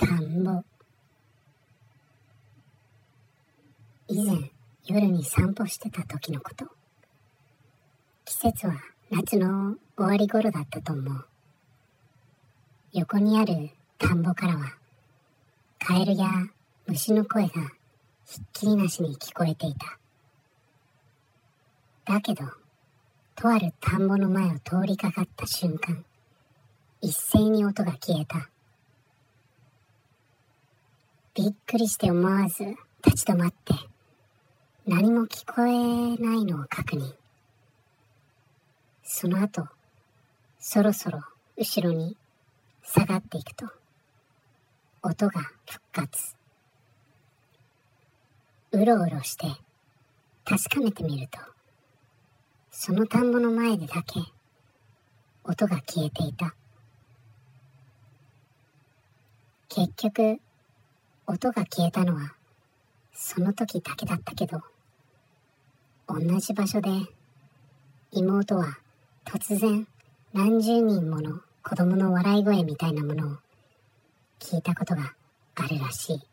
田んぼ以前夜に散歩してた時のこと。季節は夏の終わり頃だったと思う。横にある田んぼからはカエルや虫の声がひっきりなしに聞こえていた。だけどとある田んぼの前を通りかかった瞬間一斉に音が消えた。びっくりして思わず立ち止まって何も聞こえないのを確認。その後そろそろ後ろに下がっていくと音が復活。うろうろして確かめてみるとその田んぼの前でだけ音が消えていた。結局音が消えたのはその時だけだったけど同じ場所で妹は突然何十人もの子供の笑い声みたいなものを聞いたことがあるらしい。